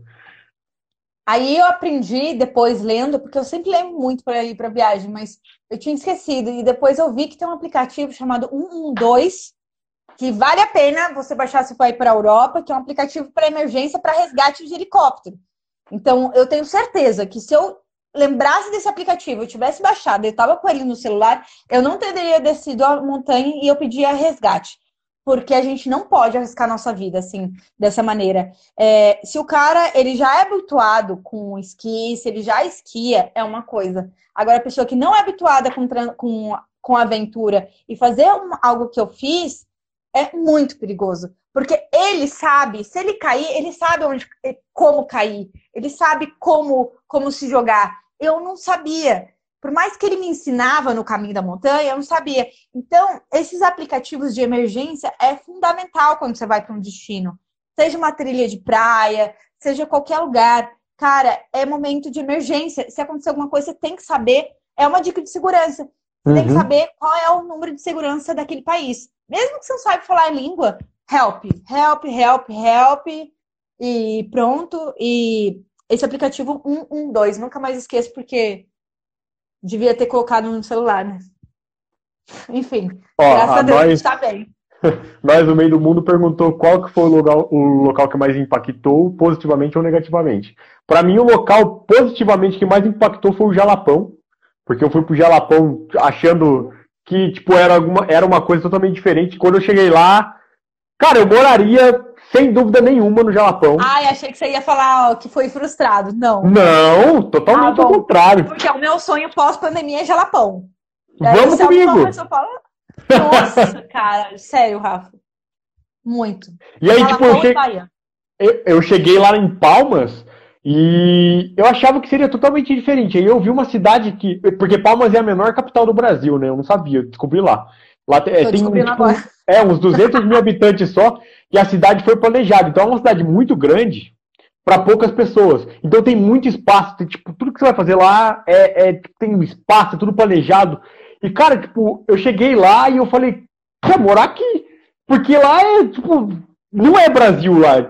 Aí eu aprendi depois lendo, porque eu sempre lembro muito para ir para viagem, mas eu tinha esquecido. E depois eu vi que tem um aplicativo chamado 112, que vale a pena você baixar se for ir para a Europa, que é um aplicativo para emergência para resgate de helicóptero. Então, eu tenho certeza que se eu lembrasse desse aplicativo, eu tivesse baixado, eu estava com ele no celular, eu não teria descido a montanha e eu pedia resgate. Porque a gente não pode arriscar nossa vida assim, dessa maneira. É, se o cara ele já é habituado com esqui, se ele já esquia, é uma coisa. Agora, a pessoa que não é habituada com, com, com aventura e fazer um, algo que eu fiz, é muito perigoso. Porque ele sabe, se ele cair, ele sabe onde, como cair, ele sabe como, como se jogar. Eu não sabia. Por mais que ele me ensinava no caminho da montanha, eu não sabia. Então, esses aplicativos de emergência é fundamental quando você vai para um destino. Seja uma trilha de praia, seja qualquer lugar. Cara, é momento de emergência. Se acontecer alguma coisa, você tem que saber. É uma dica de segurança. Você uhum. tem que uhum. saber qual é o número de segurança daquele país. Mesmo que você não saiba falar a língua, help, help, help, help, e pronto. E esse aplicativo 112, nunca mais esqueço, porque devia ter colocado no celular, né? Enfim, Ó, graças a, a Deus nós, está bem. Nós, no meio do mundo, perguntou qual que foi o local, o local que mais impactou, positivamente ou negativamente. Para mim, o local positivamente que mais impactou foi o Jalapão, porque eu fui pro Jalapão achando que tipo era alguma era uma coisa totalmente diferente. Quando eu cheguei lá, cara, eu moraria sem dúvida nenhuma no Jalapão. Ai, achei que você ia falar ó, que foi frustrado. Não. Não, totalmente ah, ao contrário. Porque é o meu sonho pós-pandemia é Jalapão. Vamos é, comigo. Nossa, cara, sério, Rafa. Muito. E aí, tipo, eu, che... eu, cheguei lá em Palmas e eu achava que seria totalmente diferente. Aí eu vi uma cidade que. Porque Palmas é a menor capital do Brasil, né? Eu não sabia, eu descobri lá. Lá é, tem tipo, é, uns 200 mil habitantes só, e a cidade foi planejada. Então é uma cidade muito grande para poucas pessoas. Então tem muito espaço. Tem, tipo, tudo que você vai fazer lá é, é tem espaço, é tudo planejado. E, cara, tipo, eu cheguei lá e eu falei, quer morar aqui? Porque lá é, tipo, não é Brasil lá.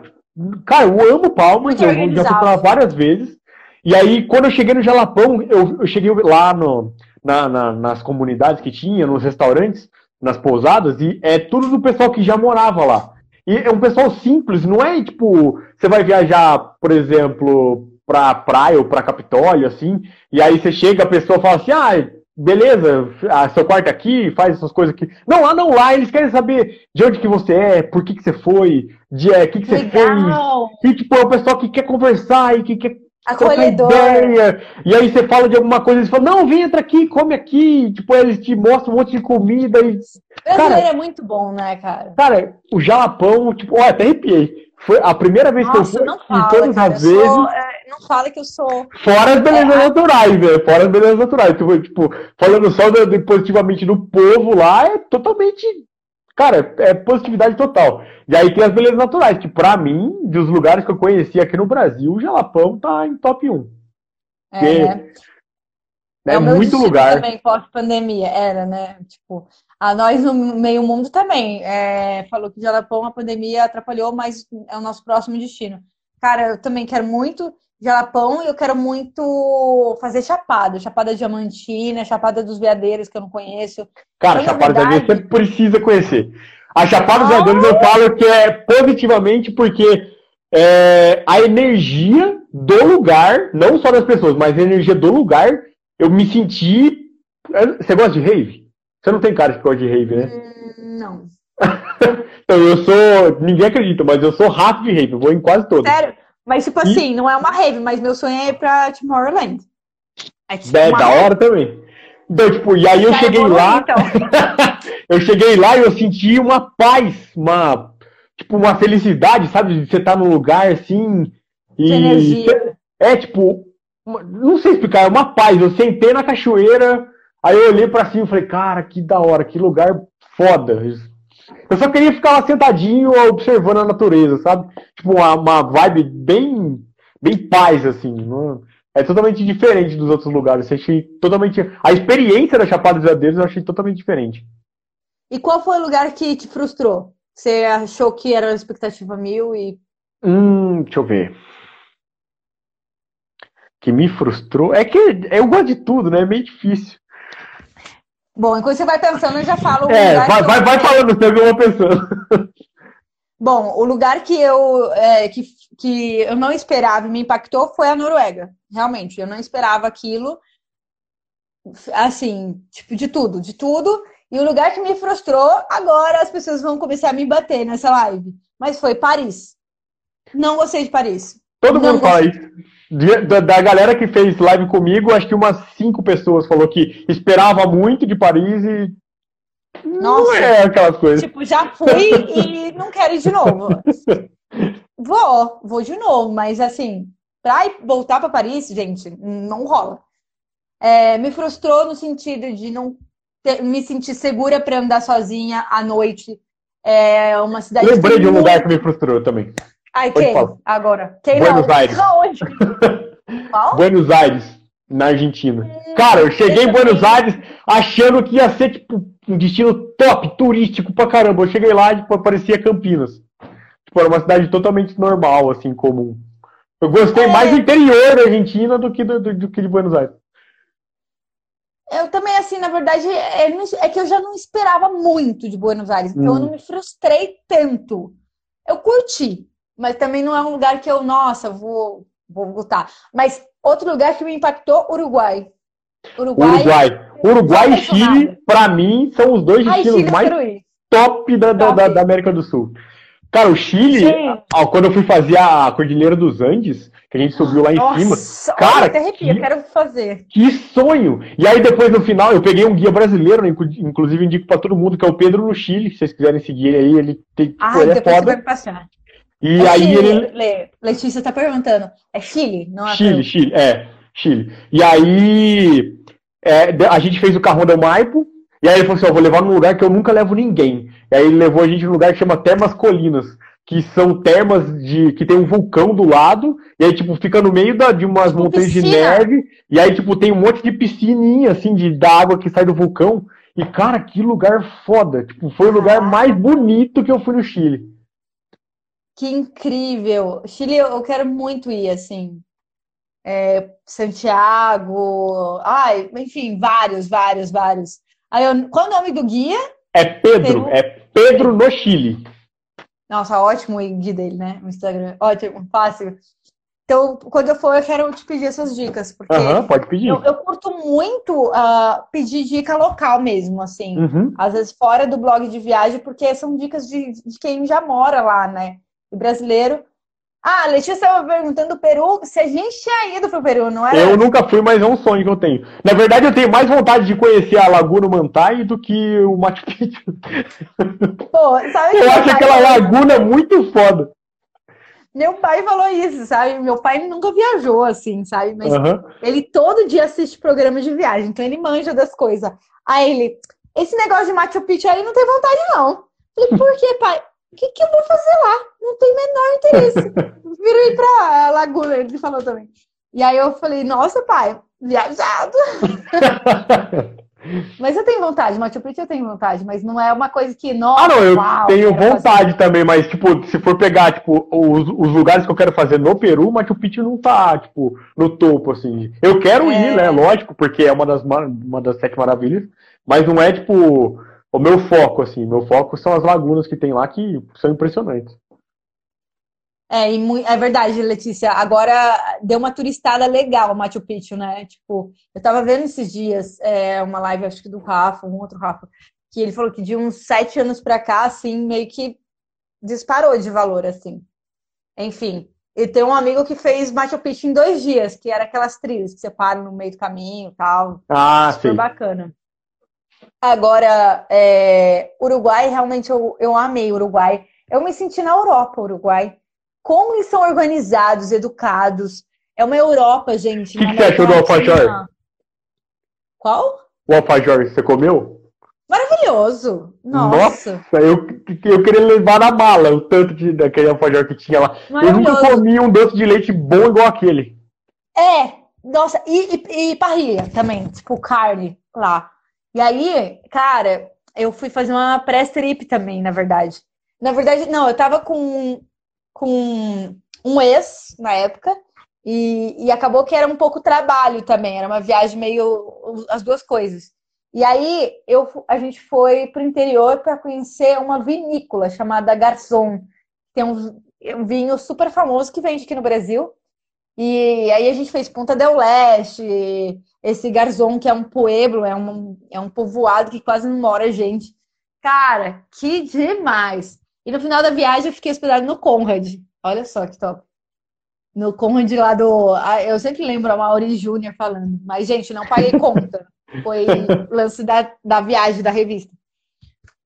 Cara, eu amo Palmas, eu já fui pra várias vezes. E aí, quando eu cheguei no Jalapão, eu, eu cheguei lá no, na, na, nas comunidades que tinha, nos restaurantes, nas pousadas, e é tudo do pessoal que já morava lá. E é um pessoal simples, não é tipo, você vai viajar, por exemplo, pra praia ou pra Capitólio, assim, e aí você chega, a pessoa fala assim, ah, beleza, ah, seu quarto aqui, faz essas coisas aqui. Não, lá não, lá eles querem saber de onde que você é, por que que você foi, de é, que que você Legal. fez. E tipo, é o pessoal que quer conversar e que quer Acolhedor. E aí você fala de alguma coisa, eles falam, não, vem, entra aqui, come aqui. Tipo, eles te mostram um monte de comida. E... Brasileiro é muito bom, né, cara? Cara, o jalapão, tipo, ó, até arrepiei. Foi a primeira vez Nossa, que eu fui, não fala, todas cara, as vezes. Sou, é, não fala que eu sou. Fora as belezas é, naturais, velho. Fora as belezas naturais. Tipo, tipo falando só positivamente do povo lá, é totalmente. Cara, é positividade total. E aí tem as belezas naturais, que pra mim, dos lugares que eu conheci aqui no Brasil, o Jalapão tá em top 1. É, né? é, é muito lugar. também pós-pandemia, era, né? Tipo, a nós no meio mundo também. É, falou que Jalapão a pandemia atrapalhou, mas é o nosso próximo destino. Cara, eu também quero muito Jalapão e eu quero muito fazer Chapada. Chapada Diamantina, Chapada dos Veadeiros, que eu não conheço. Cara, então, Chapada verdade... dos Veadeiros você precisa conhecer. A Chapada dos Veadeiros eu falo que é positivamente porque é, a energia do lugar, não só das pessoas, mas a energia do lugar, eu me senti. Você gosta de rave? Você não tem cara que gosta de rave, né? Hum, não. então, eu sou. Ninguém acredita, mas eu sou rato de rave, eu vou em quase todas. Sério? Mas, tipo e... assim, não é uma rave, mas meu sonho é ir pra Tomorrowland. É, tipo, é da hora também. Então, tipo, e aí eu Já cheguei lá. Então. eu cheguei lá e eu senti uma paz, uma. Tipo, uma felicidade, sabe? De você estar tá num lugar assim. E. De energia. É, tipo. Não sei explicar, é uma paz. Eu sentei na cachoeira, aí eu olhei pra cima e falei, cara, que da hora, que lugar foda. Eu só queria ficar lá sentadinho observando a natureza, sabe? Tipo, uma, uma vibe bem, bem paz, assim. É totalmente diferente dos outros lugares. Eu achei totalmente. A experiência da Chapada dos Veadeiros eu achei totalmente diferente. E qual foi o lugar que te frustrou? Você achou que era uma expectativa mil e. Hum, deixa eu ver. Que me frustrou. É que eu gosto de tudo, né? É meio difícil. Bom, enquanto você vai pensando, eu já falo. É, vai, vai, vai falando, você eu vou pensando. Bom, o lugar que eu, é, que, que eu não esperava e me impactou foi a Noruega. Realmente, eu não esperava aquilo. Assim, tipo, de tudo, de tudo. E o lugar que me frustrou, agora as pessoas vão começar a me bater nessa live. Mas foi Paris. Não gostei de Paris. Todo não mundo gostei. fala isso. Da, da, galera que fez live comigo, acho que umas cinco pessoas falou que esperava muito de Paris e. Nossa, não é aquelas coisas. Tipo, já fui e não quero ir de novo. Vou, vou de novo, mas assim, pra ir, voltar para Paris, gente, não rola. É, me frustrou no sentido de não ter, me sentir segura para andar sozinha à noite. É uma cidade. Lembrei de um muito... lugar que me frustrou também. Ai, quem? Agora. Quem Buenos não? Aires. Aonde? Qual? Buenos Aires, na Argentina. Hum, Cara, eu cheguei em Buenos Aires achando que ia ser, tipo, um destino top, turístico pra caramba. Eu cheguei lá e tipo, parecia Campinas. Tipo, era uma cidade totalmente normal, assim, comum. Eu gostei é... mais do interior da Argentina do que, do, do, do que de Buenos Aires. Eu também, assim, na verdade, é, é que eu já não esperava muito de Buenos Aires, então hum. eu não me frustrei tanto. Eu curti, mas também não é um lugar que eu, nossa, vou, vou voltar. Mas outro lugar que me impactou, Uruguai. Uruguai, Uruguai, Uruguai e Chile, para mim, são os dois destinos mais top da, top. Da, da, América do Sul. Cara, o Chile, ó, quando eu fui fazer a Cordilheira dos Andes, que a gente subiu lá em Nossa, cima. Cara, até arrepia, que, quero fazer. Que sonho! E aí depois no final eu peguei um guia brasileiro, né, inclusive indico para todo mundo que é o Pedro no Chile, se vocês quiserem seguir ele aí, ele tem ah, ele é foda. Você vai passar. E é aí Chile, ele. Letícia tá perguntando. É Chile, não é? Chile, Chile, é, Chile. E aí é, a gente fez o carrão da Maipo, e aí ele falou assim: ó, vou levar num lugar que eu nunca levo ninguém. E aí ele levou a gente num lugar que chama Termas Colinas, que são termas de. que tem um vulcão do lado, e aí, tipo, fica no meio da, de umas tipo montanhas piscina. de neve, e aí, tipo, tem um monte de piscininha, assim, de, da água que sai do vulcão. E, cara, que lugar foda! Tipo, foi o lugar mais bonito que eu fui no Chile. Que incrível! Chile, eu quero muito ir, assim. É, Santiago, ai, enfim, vários, vários, vários. Aí eu, qual o nome do guia? É Pedro, Peru? é Pedro no Chile. Nossa, ótimo o guia dele, né? O Instagram. Ótimo, fácil. Então, quando eu for, eu quero te pedir essas dicas, porque uhum, pode pedir. Eu, eu curto muito uh, pedir dica local mesmo, assim. Uhum. Às vezes fora do blog de viagem, porque são dicas de, de quem já mora lá, né? E brasileiro. Ah, a Letícia estava perguntando do Peru se a gente tinha ido para o Peru, não é? Eu nunca fui, mas é um sonho que eu tenho. Na verdade, eu tenho mais vontade de conhecer a Laguna Mantai do que o Machu Picchu. Pô, sabe eu acho aquela laguna muito foda. Meu pai falou isso, sabe? Meu pai nunca viajou assim, sabe? Mas uhum. ele todo dia assiste programa de viagem, então ele manja das coisas. Aí ele, esse negócio de Machu Picchu aí não tem vontade, não. falei, por que, pai? O que, que eu vou fazer lá? Não tem menor interesse. Viro ir pra Laguna, ele falou também. E aí eu falei, nossa, pai, viajado. mas eu tenho vontade, Machu Picchu eu tenho vontade, mas não é uma coisa que, nossa, Ah, não, eu uau, tenho vontade também, mas, tipo, se for pegar, tipo, os, os, lugares que eu quero fazer no Peru, Machu Picchu não tá, tipo, no topo, assim. Eu quero é... ir, né, lógico, porque é uma das, uma das sete maravilhas, mas não é, tipo o meu foco, assim, meu foco são as lagunas que tem lá que são impressionantes. É, é verdade, Letícia. Agora deu uma turistada legal Machu Picchu, né? Tipo, eu tava vendo esses dias é, uma live, acho que do Rafa, um outro Rafa, que ele falou que de uns sete anos pra cá, assim, meio que disparou de valor, assim. Enfim, e tem um amigo que fez Machu Picchu em dois dias, que era aquelas trilhas que você para no meio do caminho e tal. Ah, Super sim. bacana. Agora, é, Uruguai, realmente eu, eu amei Uruguai. Eu me senti na Europa, Uruguai. Como eles são organizados, educados. É uma Europa, gente. O que, que você achou do alfajor? Qual? O alfajor, você comeu? Maravilhoso! Nossa! Nossa eu, eu queria levar na mala o tanto de, daquele alfajor que tinha lá. Eu nunca comi um doce de leite bom igual aquele. É, nossa, e, e, e parrilha também, tipo carne lá. E aí, cara, eu fui fazer uma pré-trip também, na verdade. Na verdade, não, eu tava com, com um ex na época e, e acabou que era um pouco trabalho também, era uma viagem meio as duas coisas. E aí eu, a gente foi para o interior para conhecer uma vinícola chamada Garçom. Tem um, um vinho super famoso que vende aqui no Brasil. E aí a gente fez Ponta del Leste, esse Garzon, que é um pueblo, é um, é um povoado que quase não mora gente. Cara, que demais! E no final da viagem eu fiquei hospedado no Conrad. Olha só que top. No Conrad lá do. Ah, eu sempre lembro a Mauri Júnior falando. Mas, gente, não paguei conta. Foi lance da, da viagem da revista.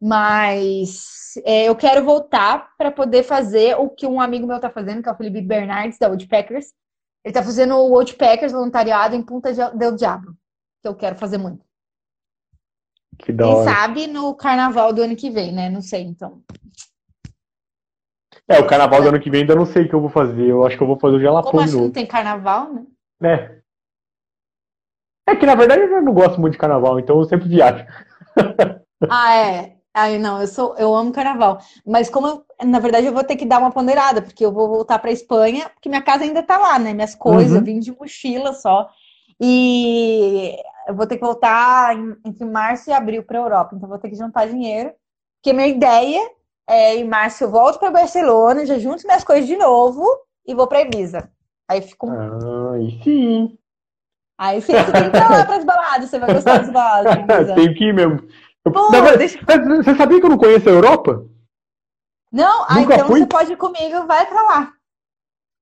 Mas é, eu quero voltar para poder fazer o que um amigo meu está fazendo, que é o Felipe Bernardes, da Woodpeckers. Ele está fazendo o Woodpeckers voluntariado em Punta del Diablo, que eu quero fazer muito. Que da Quem hora. sabe no carnaval do ano que vem, né? Não sei, então. É, o carnaval do ano que vem ainda não sei o que eu vou fazer. Eu acho que eu vou fazer o Como Jalapão de assim não tem carnaval, né? Né? É que na verdade eu não gosto muito de carnaval, então eu sempre viajo. Ah, é. Ai, não, eu sou, eu amo carnaval. Mas como eu- na verdade eu vou ter que dar uma ponderada, porque eu vou voltar para Espanha, porque minha casa ainda tá lá, né? Minhas coisas, Uhum. eu vim de mochila só. E eu vou ter que voltar em- entre março e abril para Europa, então vou ter que juntar dinheiro. Porque minha ideia é em março eu volto para Barcelona, já junto minhas coisas de novo e vou para Ibiza. Aí fico Ah, sim. Aí sim, você tem que ir lá pras baladas, você vai gostar das baladas. Tenho que ir mesmo. Eu- Pô, verdade, deixa- Você sabia que eu não conheço a Europa? Não, ah, Nunca então fui? você pode ir comigo, vai pra lá.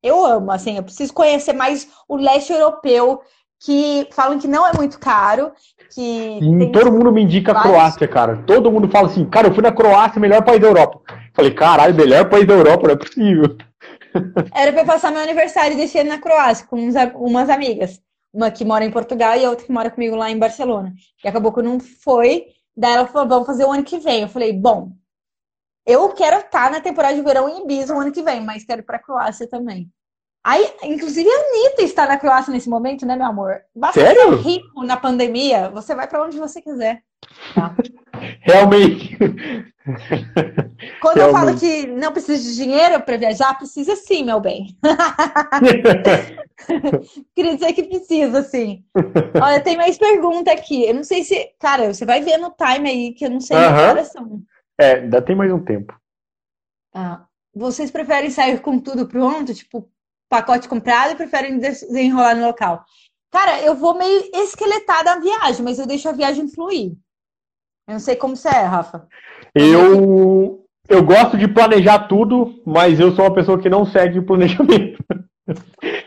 Eu amo, assim, eu preciso conhecer mais o leste europeu, que falam que não é muito caro, que Sim, todo mundo me indica a Croácia, cara. Todo mundo fala assim, cara, eu fui na Croácia, melhor país da Europa. Falei, caralho, melhor país da Europa, não é possível. Era pra eu passar meu aniversário desse ano na Croácia com uns umas amigas. Uma que mora em Portugal e a outra que mora comigo lá em Barcelona. E acabou que não foi. Daí ela falou, vamos fazer o ano que vem. Eu falei, bom, eu quero estar na temporada de verão em Ibiza o ano que vem, mas quero ir pra Croácia também. Aí, inclusive, a Anitta está na Croácia nesse momento, né, meu amor? Basta Sério? ser rico na pandemia, você vai pra onde você quiser. Tá? Realmente. Quando eu falo Realmente. que não precisa de dinheiro para viajar, precisa sim, meu bem. Queria dizer que precisa, sim. Olha, tem mais pergunta aqui. Eu não sei se. Cara, você vai ver no time aí, que eu não sei horas são. é, ainda tem mais um tempo. Ah, vocês preferem sair com tudo pronto, tipo, pacote comprado, e preferem desenrolar no local? Cara, eu vou meio esqueletada a viagem, mas eu deixo a viagem fluir. Eu não sei como você é, Rafa. Eu, eu gosto de planejar tudo, mas eu sou uma pessoa que não segue o planejamento.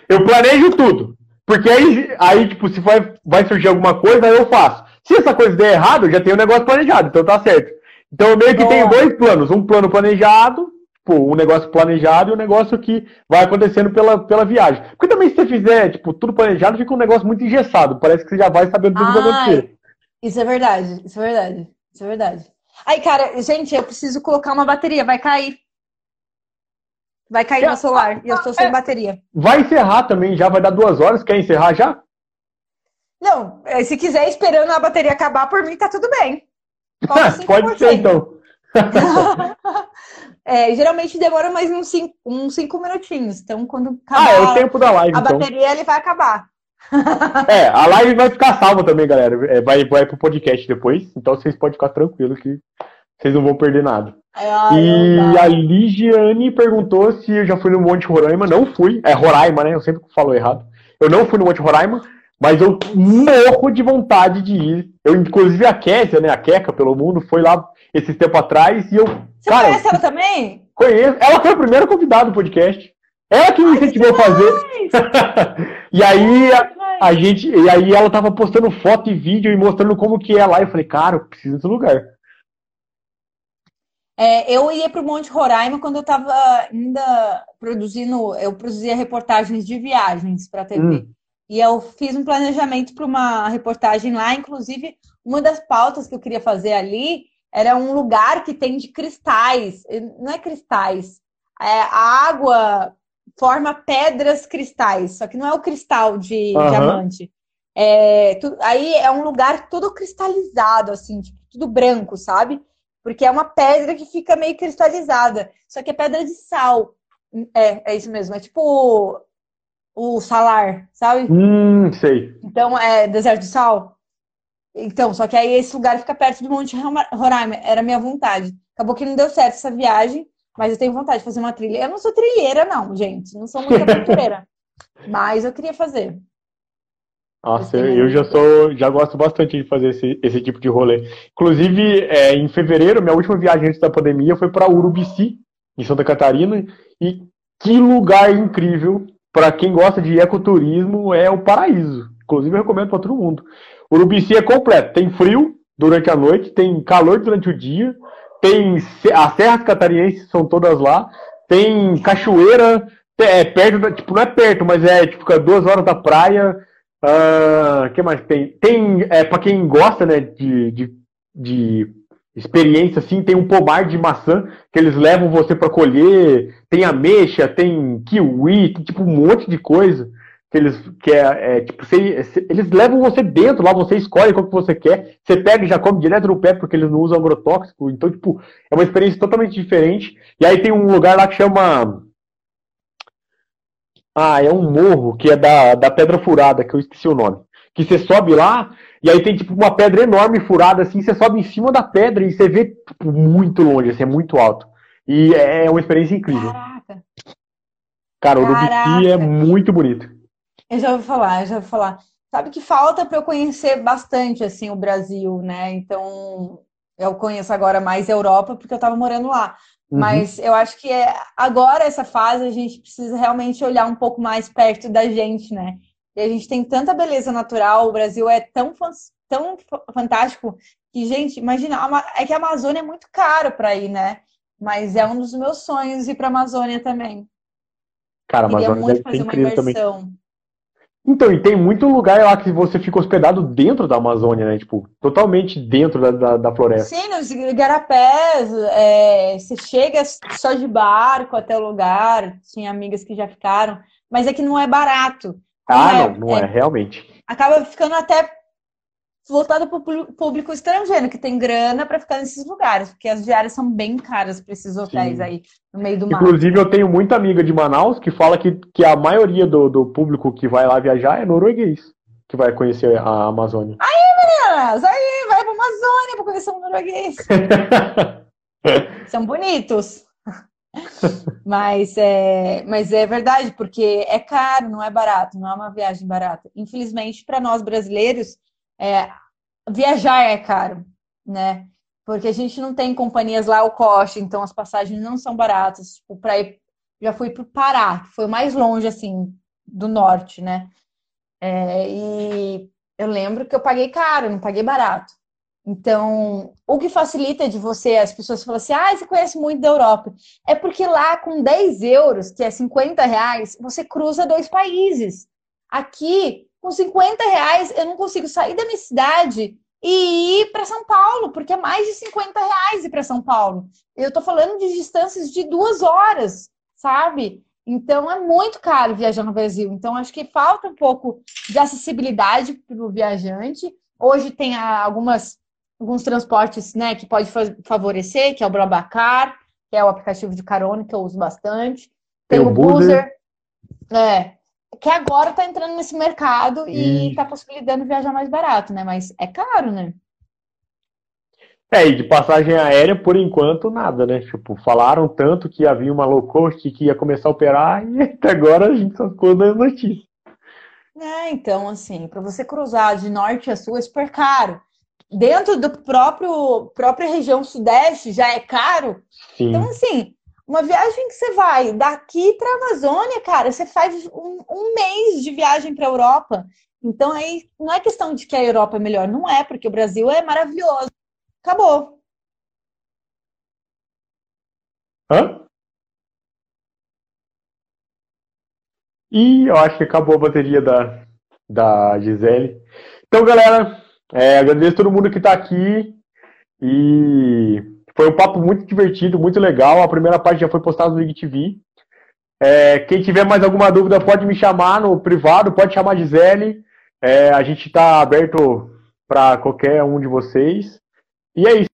Eu planejo tudo. Porque aí, aí tipo, se vai, vai surgir alguma coisa, eu faço. Se essa coisa der errado, eu já tenho um negócio planejado, então tá certo. Então eu meio que tenho dois planos. Um plano planejado, tipo, um negócio planejado e um negócio que vai acontecendo pela, pela viagem. Porque também se você fizer, tipo, tudo planejado, fica um negócio muito engessado. Parece que você já vai sabendo tudo que vai Ai, acontecer. Isso é verdade, isso é verdade, isso é verdade. Ai, cara, gente, eu preciso colocar uma bateria, vai cair. Vai cair Já- meu celular e eu estou sem bateria. Vai encerrar também, já vai dar duas horas. Quer encerrar já? Não, eh, se quiser esperando a bateria acabar, por mim tá tudo bem. Coloca 5%. Pode ser então. É, geralmente demora mais uns 5 uns cinco minutinhos. Então, quando Ah, é o acabar tempo da live, a então. bateria, ele vai acabar. É, a live vai ficar salva também, galera. É, vai, vai pro podcast depois, então vocês podem ficar tranquilos que vocês não vão perder nada. Ai, e a Ligiane perguntou se eu já fui no Monte Roraima. Não fui. É Roraima, né? Eu sempre falo errado. Eu não fui no Monte Roraima, mas eu morro de vontade de ir. Eu, inclusive, a Késia, né? A Queca, pelo mundo, foi lá esses tempos atrás e eu. Você cara, conhece ela também? Conheço. Ela foi a primeira convidada do podcast. Ela que me incentivou a fazer. e aí a, a gente. E aí ela tava postando foto e vídeo e mostrando como que é lá. Eu falei, cara, eu preciso desse lugar. É, eu ia para o Monte Roraima quando eu estava ainda produzindo, eu produzia reportagens de viagens para a TV. Hum. E eu fiz um planejamento para uma reportagem lá, inclusive uma das pautas que eu queria fazer ali era um lugar que tem de cristais, não é cristais, é, a água forma pedras cristais, só que não é o cristal de Aham. diamante. É, tu- aí é um lugar todo cristalizado, assim, tipo, tudo branco, sabe? Porque é uma pedra que fica meio cristalizada. Só que é pedra de sal. É, é isso mesmo. É tipo o, o salar, sabe? Hum, sei. Então é deserto de sal. Então, só que aí esse lugar fica perto do Monte Roraima, era minha vontade. Acabou que não deu certo essa viagem, mas eu tenho vontade de fazer uma trilha. Eu não sou trilheira, não, gente. Não sou muito aventureira. mas eu queria fazer. Nossa, eu, eu já sou, já gosto bastante de fazer esse, esse tipo de rolê. Inclusive, é, em fevereiro, minha última viagem antes da pandemia foi para Urubici, em Santa Catarina, e que lugar incrível! Para quem gosta de ecoturismo, é o paraíso. Inclusive, eu recomendo para todo mundo. Urubici é completo. Tem frio durante a noite, tem calor durante o dia, tem as serras catarinenses são todas lá, tem cachoeira, é perto, tipo, não é perto, mas é tipo, fica duas horas da praia. Uh, que mais tem? Tem, é, para quem gosta, né, de, de, de experiência, assim, tem um pomar de maçã que eles levam você para colher, tem ameixa, tem kiwi, tem tipo um monte de coisa que eles que é, é tipo você, eles levam você dentro lá, você escolhe qual que você quer, você pega e já come direto no pé porque eles não usam agrotóxico, então tipo é uma experiência totalmente diferente. E aí tem um lugar lá que chama ah, é um morro que é da, da Pedra Furada, que eu esqueci o nome. Que você sobe lá, e aí tem tipo uma pedra enorme furada assim, você sobe em cima da pedra e você vê tipo, muito longe, assim, é muito alto. E é uma experiência incrível. Caraca. Cara, o Urubici é muito bonito. Eu já ouvi falar, eu já ouvi falar. Sabe que falta para eu conhecer bastante assim o Brasil, né? Então, eu conheço agora mais a Europa porque eu estava morando lá. Uhum. Mas eu acho que é, agora, essa fase, a gente precisa realmente olhar um pouco mais perto da gente, né? E a gente tem tanta beleza natural, o Brasil é tão, tão fantástico que, gente, imagina, é que a Amazônia é muito caro para ir, né? Mas é um dos meus sonhos ir para a Amazônia também. Cara, a Amazônia ser incrível também. Então, e tem muito lugar lá que você fica hospedado dentro da Amazônia, né? Tipo, totalmente dentro da, da, da floresta. Sim, nos igarapés, é, você chega só de barco até o lugar, tinha amigas que já ficaram, mas é que não é barato. Ah, não, é, não, não é, é, realmente. Acaba ficando até voltado para o público estrangeiro, que tem grana para ficar nesses lugares, porque as diárias são bem caras para esses hotéis Sim. aí no meio do mar. Inclusive, eu tenho muita amiga de Manaus que fala que, que a maioria do, do público que vai lá viajar é norueguês, que vai conhecer a Amazônia. Aí, meninas! Aí, vai para a Amazônia para conhecer um norueguês. são bonitos. mas, é, mas é verdade, porque é caro, não é barato, não é uma viagem barata. Infelizmente, para nós brasileiros, é, viajar é caro, né? Porque a gente não tem companhias lá ao coste, então as passagens não são baratas. Tipo, para ir, já fui para o Pará, foi mais longe assim do norte, né? É, e eu lembro que eu paguei caro, não paguei barato. Então, o que facilita de você, as pessoas falam assim, ah, você conhece muito da Europa. É porque lá com 10 euros, que é 50 reais, você cruza dois países. Aqui, com 50 reais, eu não consigo sair da minha cidade e ir para São Paulo, porque é mais de 50 reais ir para São Paulo. Eu estou falando de distâncias de duas horas, sabe? Então é muito caro viajar no Brasil. Então acho que falta um pouco de acessibilidade para o viajante. Hoje tem algumas alguns transportes, né, que pode favorecer, que é o Blabacar, que é o aplicativo de carona que eu uso bastante. Tem, tem o Boozer. É, que agora está entrando nesse mercado e está possibilitando viajar mais barato, né? Mas é caro, né? É, e de passagem aérea, por enquanto, nada, né? Tipo, falaram tanto que havia uma low cost que ia começar a operar e até agora a gente só ficou dando notícia. É, então, assim, para você cruzar de norte a sul é super caro. Dentro do próprio própria região sudeste já é caro. Sim. Então, assim, uma viagem que você vai daqui para a Amazônia, cara, você faz um, um mês de viagem para a Europa. Então aí não é questão de que a Europa é melhor, não é, porque o Brasil é maravilhoso. Acabou. Hã? E eu acho que acabou a bateria da, da Gisele. Então, galera, é, agradeço todo mundo que está aqui. E foi um papo muito divertido, muito legal. A primeira parte já foi postada no IGTV. É, quem tiver mais alguma dúvida pode me chamar no privado, pode chamar a Gisele. É, a gente está aberto para qualquer um de vocês. E é isso.